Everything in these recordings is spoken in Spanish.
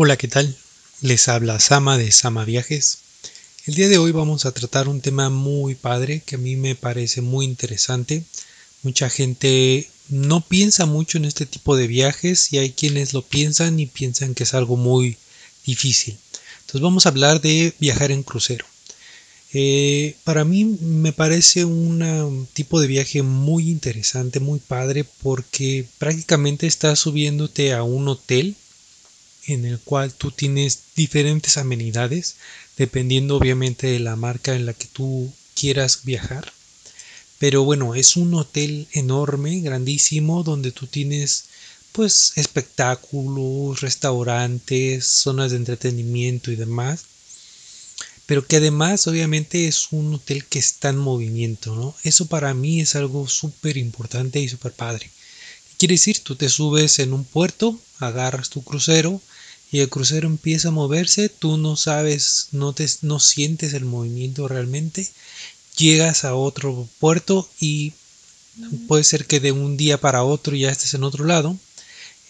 Hola, ¿qué tal? Les habla Sama de Sama Viajes. El día de hoy vamos a tratar un tema muy padre que a mí me parece muy interesante. Mucha gente no piensa mucho en este tipo de viajes y hay quienes lo piensan y piensan que es algo muy difícil. Entonces vamos a hablar de viajar en crucero. Eh, para mí me parece un tipo de viaje muy interesante, muy padre, porque prácticamente estás subiéndote a un hotel en el cual tú tienes diferentes amenidades, dependiendo obviamente de la marca en la que tú quieras viajar. Pero bueno, es un hotel enorme, grandísimo, donde tú tienes pues espectáculos, restaurantes, zonas de entretenimiento y demás. Pero que además obviamente es un hotel que está en movimiento, ¿no? Eso para mí es algo súper importante y súper padre. ¿Qué quiere decir? Tú te subes en un puerto, agarras tu crucero, y el crucero empieza a moverse, tú no sabes, no, te, no sientes el movimiento realmente, llegas a otro puerto y puede ser que de un día para otro ya estés en otro lado.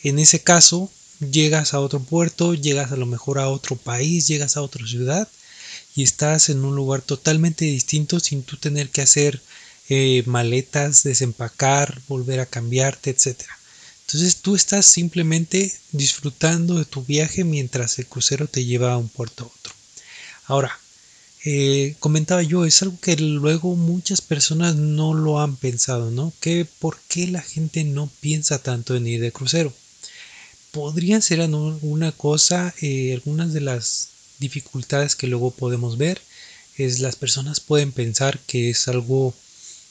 En ese caso, llegas a otro puerto, llegas a lo mejor a otro país, llegas a otra ciudad y estás en un lugar totalmente distinto sin tú tener que hacer eh, maletas, desempacar, volver a cambiarte, etcétera. Entonces tú estás simplemente disfrutando de tu viaje mientras el crucero te lleva a un puerto a otro. Ahora, eh, comentaba yo, es algo que luego muchas personas no lo han pensado, ¿no? ¿Qué, ¿Por qué la gente no piensa tanto en ir de crucero? Podrían ser una cosa, eh, algunas de las dificultades que luego podemos ver es las personas pueden pensar que es algo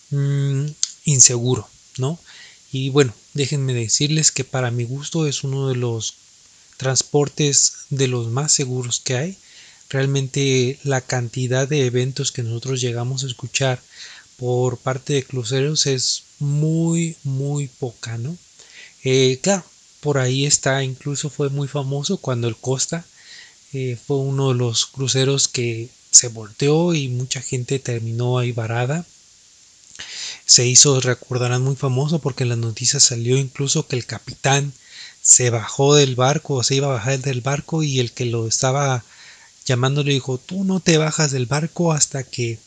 mm, inseguro, ¿no? Y bueno, déjenme decirles que para mi gusto es uno de los transportes de los más seguros que hay. Realmente la cantidad de eventos que nosotros llegamos a escuchar por parte de cruceros es muy, muy poca, ¿no? Eh, claro, por ahí está, incluso fue muy famoso cuando el Costa eh, fue uno de los cruceros que se volteó y mucha gente terminó ahí varada se hizo, recordarán, muy famoso porque en las noticias salió incluso que el capitán se bajó del barco o se iba a bajar del barco y el que lo estaba llamando le dijo, tú no te bajas del barco hasta que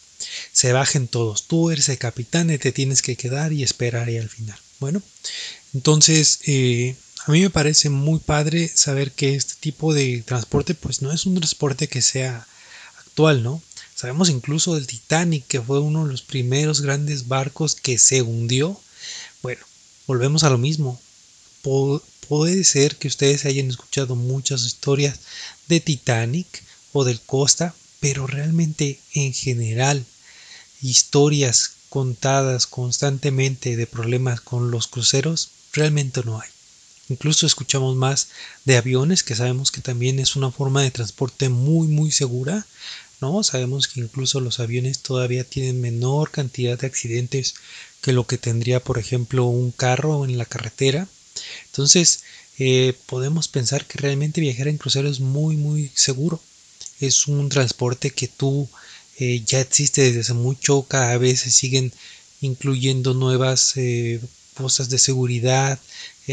se bajen todos, tú eres el capitán y te tienes que quedar y esperar ahí al final. Bueno, entonces eh, a mí me parece muy padre saber que este tipo de transporte pues no es un transporte que sea actual, ¿no? Sabemos incluso del Titanic, que fue uno de los primeros grandes barcos que se hundió. Bueno, volvemos a lo mismo. puede ser que ustedes hayan escuchado muchas historias de Titanic o del Costa, pero realmente en general historias contadas constantemente de problemas con los cruceros realmente no hay. Incluso escuchamos más de aviones, que sabemos que también es una forma de transporte muy muy segura, ¿no? Sabemos que incluso los aviones todavía tienen menor cantidad de accidentes que lo que tendría, por ejemplo, un carro en la carretera. Entonces, eh, podemos pensar que realmente viajar en crucero es muy, muy seguro. Es un transporte que tú eh, ya existe desde hace mucho, cada vez se siguen incluyendo nuevas eh, cosas de seguridad,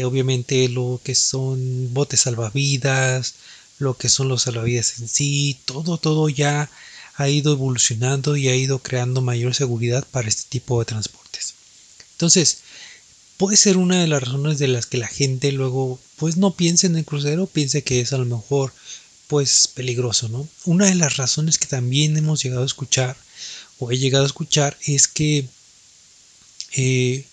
obviamente lo que son botes salvavidas, lo que son los salvavidas en sí, todo, todo ya ha ido evolucionando y ha ido creando mayor seguridad para este tipo de transportes. Entonces, puede ser una de las razones de las que la gente luego pues no piense en el crucero, piense que es a lo mejor pues peligroso, ¿no? Una de las razones que también hemos llegado a escuchar o he llegado a escuchar es que eh,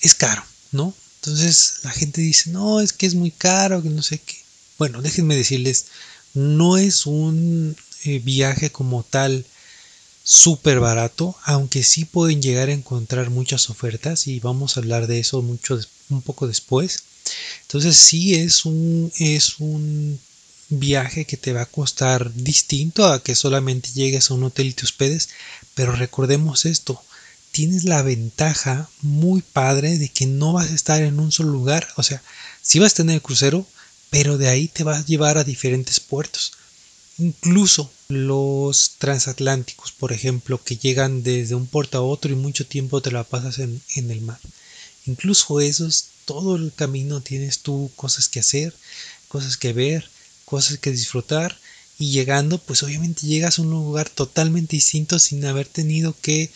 es caro, ¿no? Entonces la gente dice, no, es que es muy caro, que no sé qué. Bueno, déjenme decirles, no es un eh, viaje como tal súper barato, aunque sí pueden llegar a encontrar muchas ofertas y vamos a hablar de eso mucho un poco después. Entonces sí es un es un viaje que te va a costar distinto a que solamente llegues a un hotel y te hospedes, pero recordemos esto, tienes la ventaja muy padre de que no vas a estar en un solo lugar, o sea, si vas a tener el crucero, pero de ahí te vas a llevar a diferentes puertos. Incluso los transatlánticos, por ejemplo, que llegan desde un puerto a otro y mucho tiempo te la pasas en, el mar. Incluso esos, todo el camino tienes tú cosas que hacer, cosas que ver. cosas que disfrutar y llegando pues obviamente llegas a un lugar totalmente distinto sin haber tenido que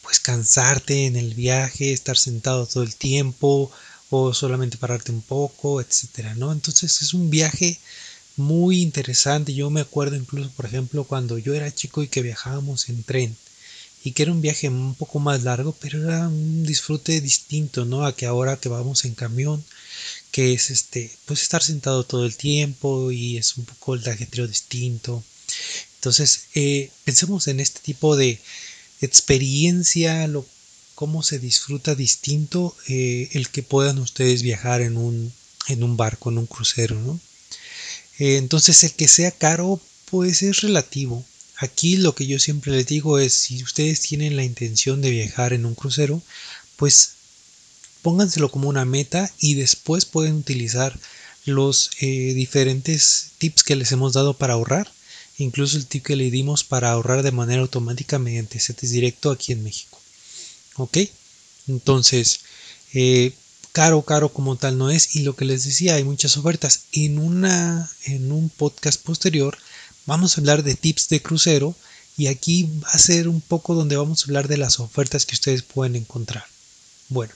pues cansarte en el viaje, estar sentado todo el tiempo o solamente pararte un poco, etcétera, ¿no? Entonces es un viaje muy interesante. Yo me acuerdo incluso, por ejemplo, cuando yo era chico y que viajábamos en tren y que era un viaje un poco más largo, pero era un disfrute distinto, ¿no? A que ahora que vamos en camión, que es este, pues estar sentado todo el tiempo y es un poco el ajetreo distinto. Entonces, eh, pensemos en este tipo de experiencia, lo, cómo se disfruta distinto eh, el que puedan ustedes viajar en un, en un barco, en un crucero, ¿no? Eh, entonces, el que sea caro, pues es relativo. Aquí lo que yo siempre les digo es, si ustedes tienen la intención de viajar en un crucero, pues pónganselo como una meta y después pueden utilizar los eh, diferentes tips que les hemos dado para ahorrar, incluso el tip que le dimos para ahorrar de manera automática mediante CETES directo aquí en México. ¿Ok? Entonces, eh, caro, caro como tal no es y lo que les decía, hay muchas ofertas. En, una, en un podcast posterior vamos a hablar de tips de crucero y aquí va a ser un poco donde vamos a hablar de las ofertas que ustedes pueden encontrar. Bueno,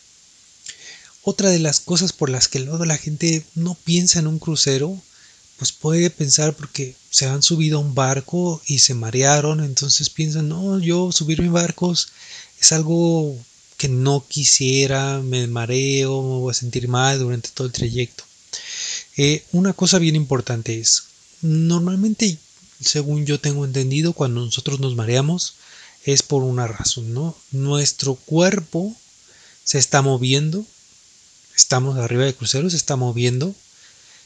otra de las cosas por las que luego la gente no piensa en un crucero, pues puede pensar porque se han subido a un barco y se marearon, entonces piensan, no, yo subirme barcos es algo que no quisiera, me mareo, me voy a sentir mal durante todo el trayecto. Eh, una cosa bien importante es, normalmente según yo tengo entendido, cuando nosotros nos mareamos es por una razón, ¿no? Nuestro cuerpo se está moviendo, estamos arriba del crucero, se está moviendo,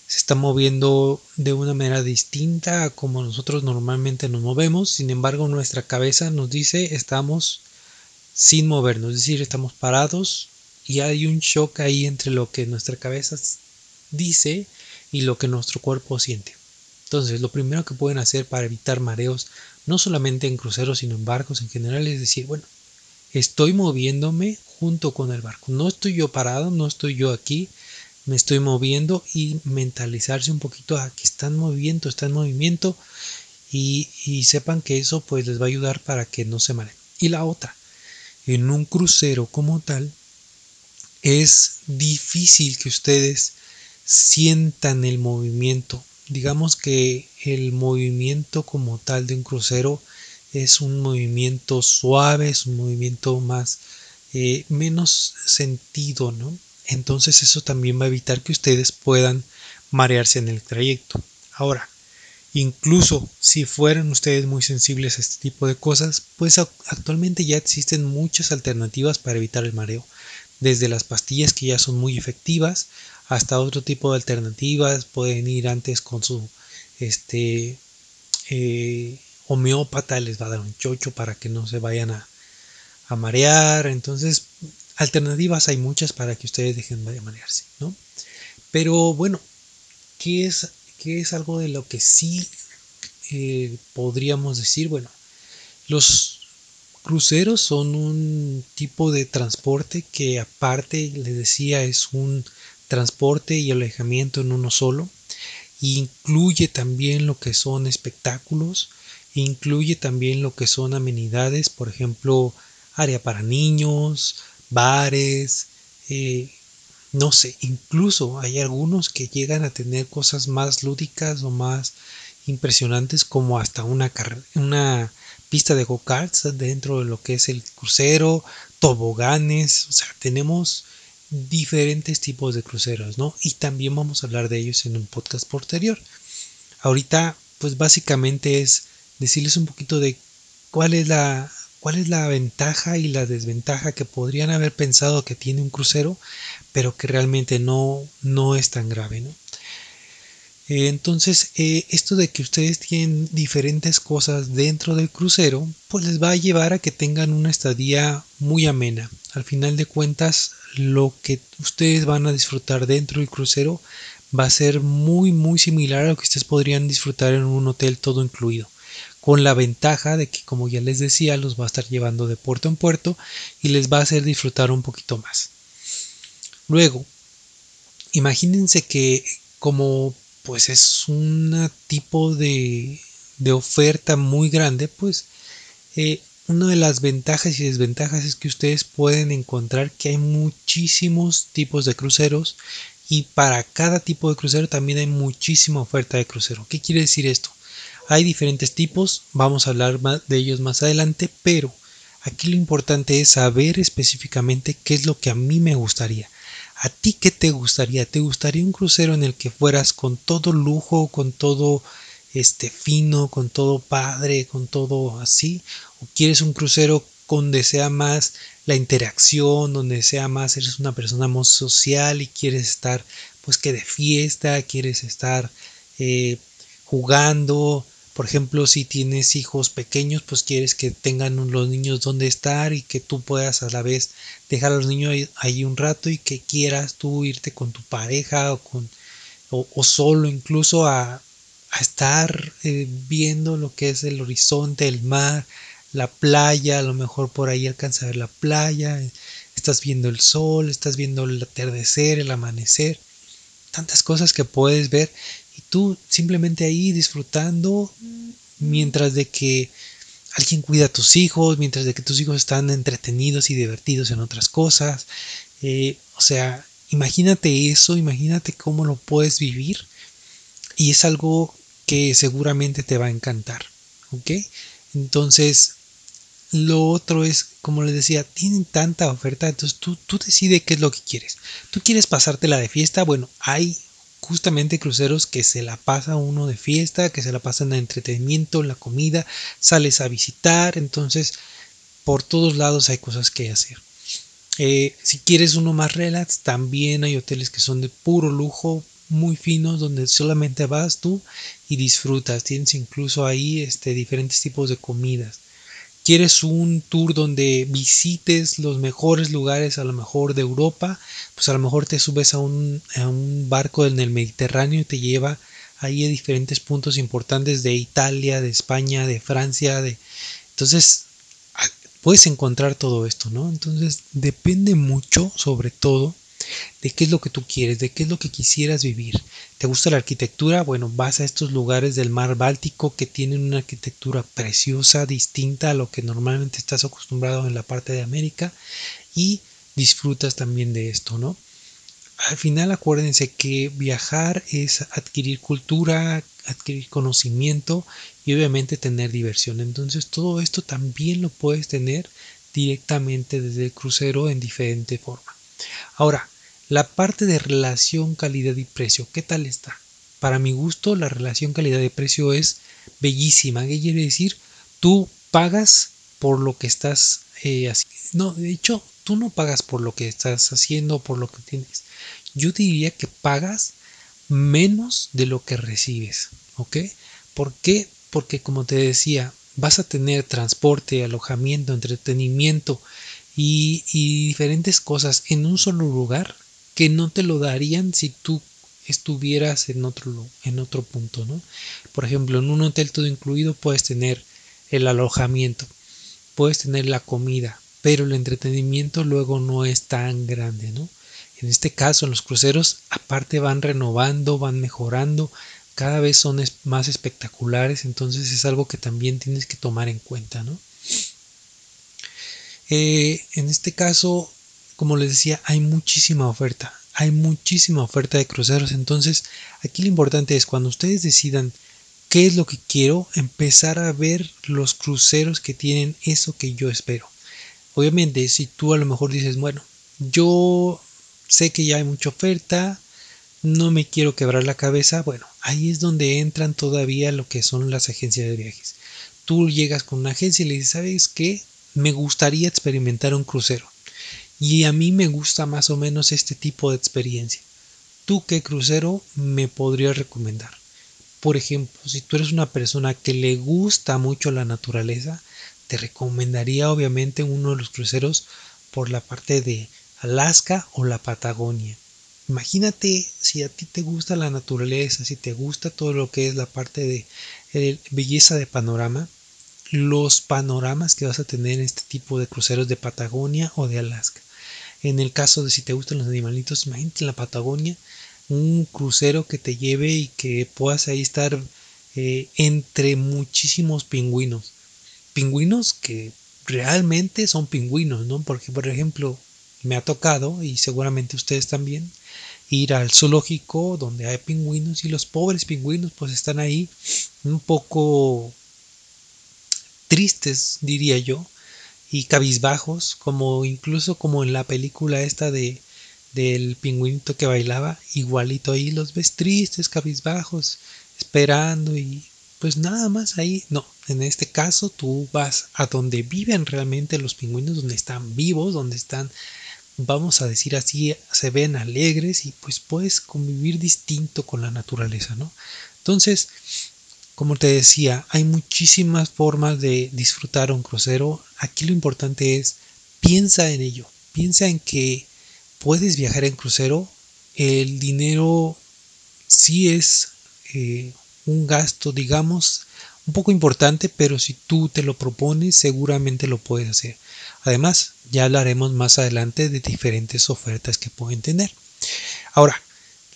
se está moviendo de una manera distinta a como nosotros normalmente nos movemos, sin embargo nuestra cabeza nos dice estamos sin movernos, es decir, estamos parados y hay un shock ahí entre lo que nuestra cabeza dice y lo que nuestro cuerpo siente. Entonces, lo primero que pueden hacer para evitar mareos, no solamente en cruceros, sino en barcos en general, es decir, bueno, estoy moviéndome junto con el barco. No estoy yo parado, no estoy yo aquí, me estoy moviendo y mentalizarse un poquito a que están moviendo, está en movimiento y, y sepan que eso pues les va a ayudar para que no se mareen. Y la otra, en un crucero como tal, es difícil que ustedes sientan el movimiento digamos que el movimiento como tal de un crucero es un movimiento suave, es un movimiento más eh, menos sentido, ¿no? Entonces eso también va a evitar que ustedes puedan marearse en el trayecto. Ahora, incluso si fueran ustedes muy sensibles a este tipo de cosas, pues actualmente ya existen muchas alternativas para evitar el mareo, desde las pastillas que ya son muy efectivas hasta otro tipo de alternativas. Pueden ir antes con su este eh, homeópata, les va a dar un chocho para que no se vayan a, marear. Entonces, alternativas hay muchas para que ustedes dejen de marearse, ¿no? Pero bueno, ¿qué es, qué es algo de lo que sí eh, podríamos decir? Bueno, los cruceros son un tipo de transporte que aparte, les decía, es un transporte y alojamiento en uno solo. Incluye también lo que son espectáculos, incluye también lo que son amenidades, por ejemplo, área para niños, bares, eh, no sé, incluso hay algunos que llegan a tener cosas más lúdicas o más impresionantes como hasta una, una pista de go-karts dentro de lo que es el crucero, toboganes, o sea, tenemos diferentes tipos de cruceros, ¿no? Y también vamos a hablar de ellos en un podcast posterior. Ahorita, pues básicamente es decirles un poquito de cuál es la cuál es la ventaja y la desventaja que podrían haber pensado que tiene un crucero, pero que realmente no no es tan grave, ¿no? Eh, entonces, eh, esto de que ustedes tienen diferentes cosas dentro del crucero, pues les va a llevar a que tengan una estadía muy amena. Al final de cuentas, lo que ustedes van a disfrutar dentro del crucero va a ser muy muy similar a lo que ustedes podrían disfrutar en un hotel todo incluido con la ventaja de que como ya les decía los va a estar llevando de puerto en puerto y les va a hacer disfrutar un poquito más luego imagínense que como pues es un tipo de, de, oferta muy grande, pues eh, una de las ventajas y desventajas es que ustedes pueden encontrar que hay muchísimos tipos de cruceros y para cada tipo de crucero también hay muchísima oferta de crucero. ¿Qué quiere decir esto? Hay diferentes tipos, vamos a hablar de ellos más adelante, pero aquí lo importante es saber específicamente qué es lo que a mí me gustaría. ¿A ti qué te gustaría? ¿Te gustaría un crucero en el que fueras con todo lujo, con todo este fino, con todo padre, con todo así? ¿O quieres un crucero donde sea más la interacción, donde sea más eres una persona más social y quieres estar pues que de fiesta, quieres estar eh, jugando, por ejemplo, si tienes hijos pequeños, pues quieres que tengan los niños donde estar y que tú puedas a la vez dejar a los niños ahí un rato y que quieras tú irte con tu pareja o con o, solo incluso a, estar eh, viendo lo que es el horizonte, el mar, la playa, a lo mejor por ahí alcanza a ver la playa, estás viendo el sol, estás viendo el atardecer, el amanecer, tantas cosas que puedes ver y tú simplemente ahí disfrutando mientras de que alguien cuida a tus hijos, mientras de que tus hijos están entretenidos y divertidos en otras cosas. Eh, o sea, imagínate eso, imagínate cómo lo puedes vivir y es algo que seguramente te va a encantar. ¿Ok? Entonces, lo otro es, como les decía, tienen tanta oferta, entonces tú, tú decides qué es lo que quieres. ¿Tú quieres pasártela de fiesta? Bueno, hay justamente cruceros que se la pasa uno de fiesta, que se la pasa en entretenimiento, en la comida, sales a visitar, entonces por todos lados hay cosas que hacer. Eh, si quieres uno más relax, también hay hoteles que son de puro lujo, muy finos, donde solamente vas tú y disfrutas. Tienes incluso ahí este, diferentes tipos de comidas quieres un tour donde visites los mejores lugares a lo mejor de Europa, pues a lo mejor te subes a un, barco en el Mediterráneo y te lleva ahí a diferentes puntos importantes de Italia, de España, de Francia, de... Entonces, puedes encontrar todo esto, ¿no? Entonces, depende mucho, sobre todo, de qué es lo que tú quieres, de qué es lo que quisieras vivir. ¿Te gusta la arquitectura? Bueno, vas a estos lugares del mar Báltico que tienen una arquitectura preciosa, distinta a lo que normalmente estás acostumbrado en la parte de América y disfrutas también de esto, ¿no? Al final acuérdense que viajar es adquirir cultura, adquirir conocimiento y obviamente tener diversión. Entonces todo esto también lo puedes tener directamente desde el crucero en diferente forma. Ahora, la parte de relación calidad y precio, ¿qué tal está? Para mi gusto, la relación calidad y precio es bellísima. ¿Qué quiere decir? Tú pagas por lo que estás eh, haciendo. No, de hecho, tú no pagas por lo que estás haciendo, por lo que tienes. Yo diría que pagas menos de lo que recibes. ¿Ok? ¿Por qué? Porque como te decía, vas a tener transporte, alojamiento, entretenimiento y, y diferentes cosas en un solo lugar que no te lo darían si tú estuvieras en otro, en otro punto, ¿no? Por ejemplo, en un hotel todo incluido puedes tener el alojamiento, puedes tener la comida, pero el entretenimiento luego no es tan grande, ¿no? En este caso, en los cruceros, aparte van renovando, van mejorando, cada vez son más espectaculares, entonces es algo que también tienes que tomar en cuenta, ¿no? Eh, en este caso, como les decía, hay muchísima oferta, hay muchísima oferta de cruceros, entonces aquí lo importante es cuando ustedes decidan qué es lo que quiero, empezar a ver los cruceros que tienen eso que yo espero. Obviamente, si tú a lo mejor dices, bueno, yo sé que ya hay mucha oferta, no me quiero quebrar la cabeza, bueno, ahí es donde entran todavía lo que son las agencias de viajes. Tú llegas con una agencia y le dices, ¿sabes qué? Me gustaría experimentar un crucero. Y a mí me gusta más o menos este tipo de experiencia. ¿Tú qué crucero me podrías recomendar? Por ejemplo, si tú eres una persona que le gusta mucho la naturaleza, te recomendaría obviamente uno de los cruceros por la parte de Alaska o la Patagonia. Imagínate si a ti te gusta la naturaleza, si te gusta todo lo que es la parte de belleza de panorama, los panoramas que vas a tener en este tipo de cruceros de Patagonia o de Alaska. En el caso de si te gustan los animalitos, imagínate en la Patagonia un crucero que te lleve y que puedas ahí estar eh, entre muchísimos pingüinos. Pingüinos que realmente son pingüinos, ¿no? Porque, por ejemplo, me ha tocado, y seguramente ustedes también, ir al zoológico donde hay pingüinos y los pobres pingüinos pues están ahí un poco tristes, diría yo, y cabizbajos, como incluso como en la película esta de del pingüinito que bailaba, igualito ahí los ves tristes, cabizbajos, esperando y pues nada más ahí. No, en este caso tú vas a donde viven realmente los pingüinos, donde están vivos, donde están, vamos a decir así, se ven alegres y pues puedes convivir distinto con la naturaleza, ¿no? Entonces, como te decía, hay muchísimas formas de disfrutar un crucero. Aquí lo importante es piensa en ello, piensa en que puedes viajar en crucero. El dinero sí es eh, un gasto, digamos, un poco importante, pero si tú te lo propones, seguramente lo puedes hacer. Además, ya hablaremos más adelante de diferentes ofertas que pueden tener. Ahora,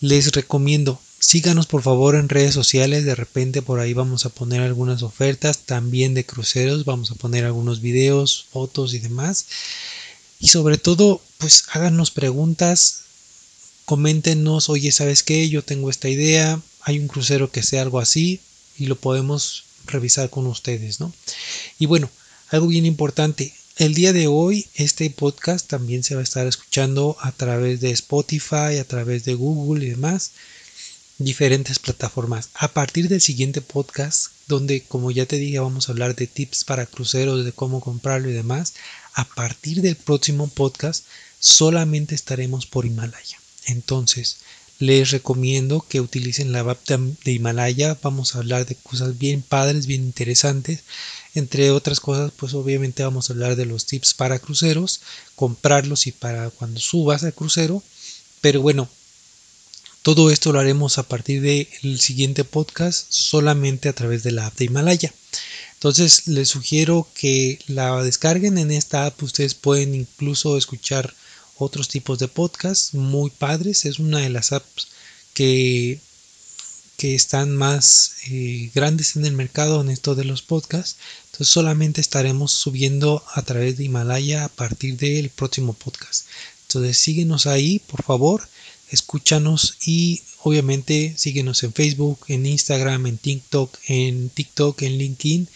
les recomiendo, síganos por favor en redes sociales, de repente por ahí vamos a poner algunas ofertas, también de cruceros, vamos a poner algunos videos, fotos y demás. Y sobre todo, pues háganos preguntas, coméntenos, oye, ¿sabes qué? Yo tengo esta idea, hay un crucero que sea algo así y lo podemos revisar con ustedes, ¿no? Y bueno, algo bien importante, el día de hoy este podcast también se va a estar escuchando a través de Spotify, a través de Google y demás, diferentes plataformas. A partir del siguiente podcast, donde como ya te dije vamos a hablar de tips para cruceros, de cómo comprarlo y demás, a partir del próximo podcast solamente estaremos por Himalaya. Entonces, les recomiendo que utilicen la app de Himalaya. Vamos a hablar de cosas bien padres, bien interesantes. Entre otras cosas, pues obviamente vamos a hablar de los tips para cruceros, comprarlos y para cuando subas al crucero. Pero bueno, todo esto lo haremos a partir del siguiente podcast solamente a través de la app de Himalaya. Entonces les sugiero que la descarguen en esta app. Ustedes pueden incluso escuchar otros tipos de podcasts muy padres. Es una de las apps que, que están más eh, grandes en el mercado en esto de los podcasts. Entonces solamente estaremos subiendo a través de Himalaya a partir del próximo podcast. Entonces síguenos ahí, por favor, escúchanos y obviamente síguenos en Facebook, en Instagram, en TikTok, en TikTok, en LinkedIn.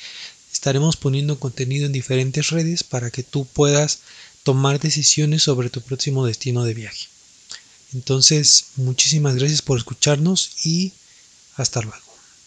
Estaremos poniendo contenido en diferentes redes para que tú puedas tomar decisiones sobre tu próximo destino de viaje. Entonces, muchísimas gracias por escucharnos y hasta luego.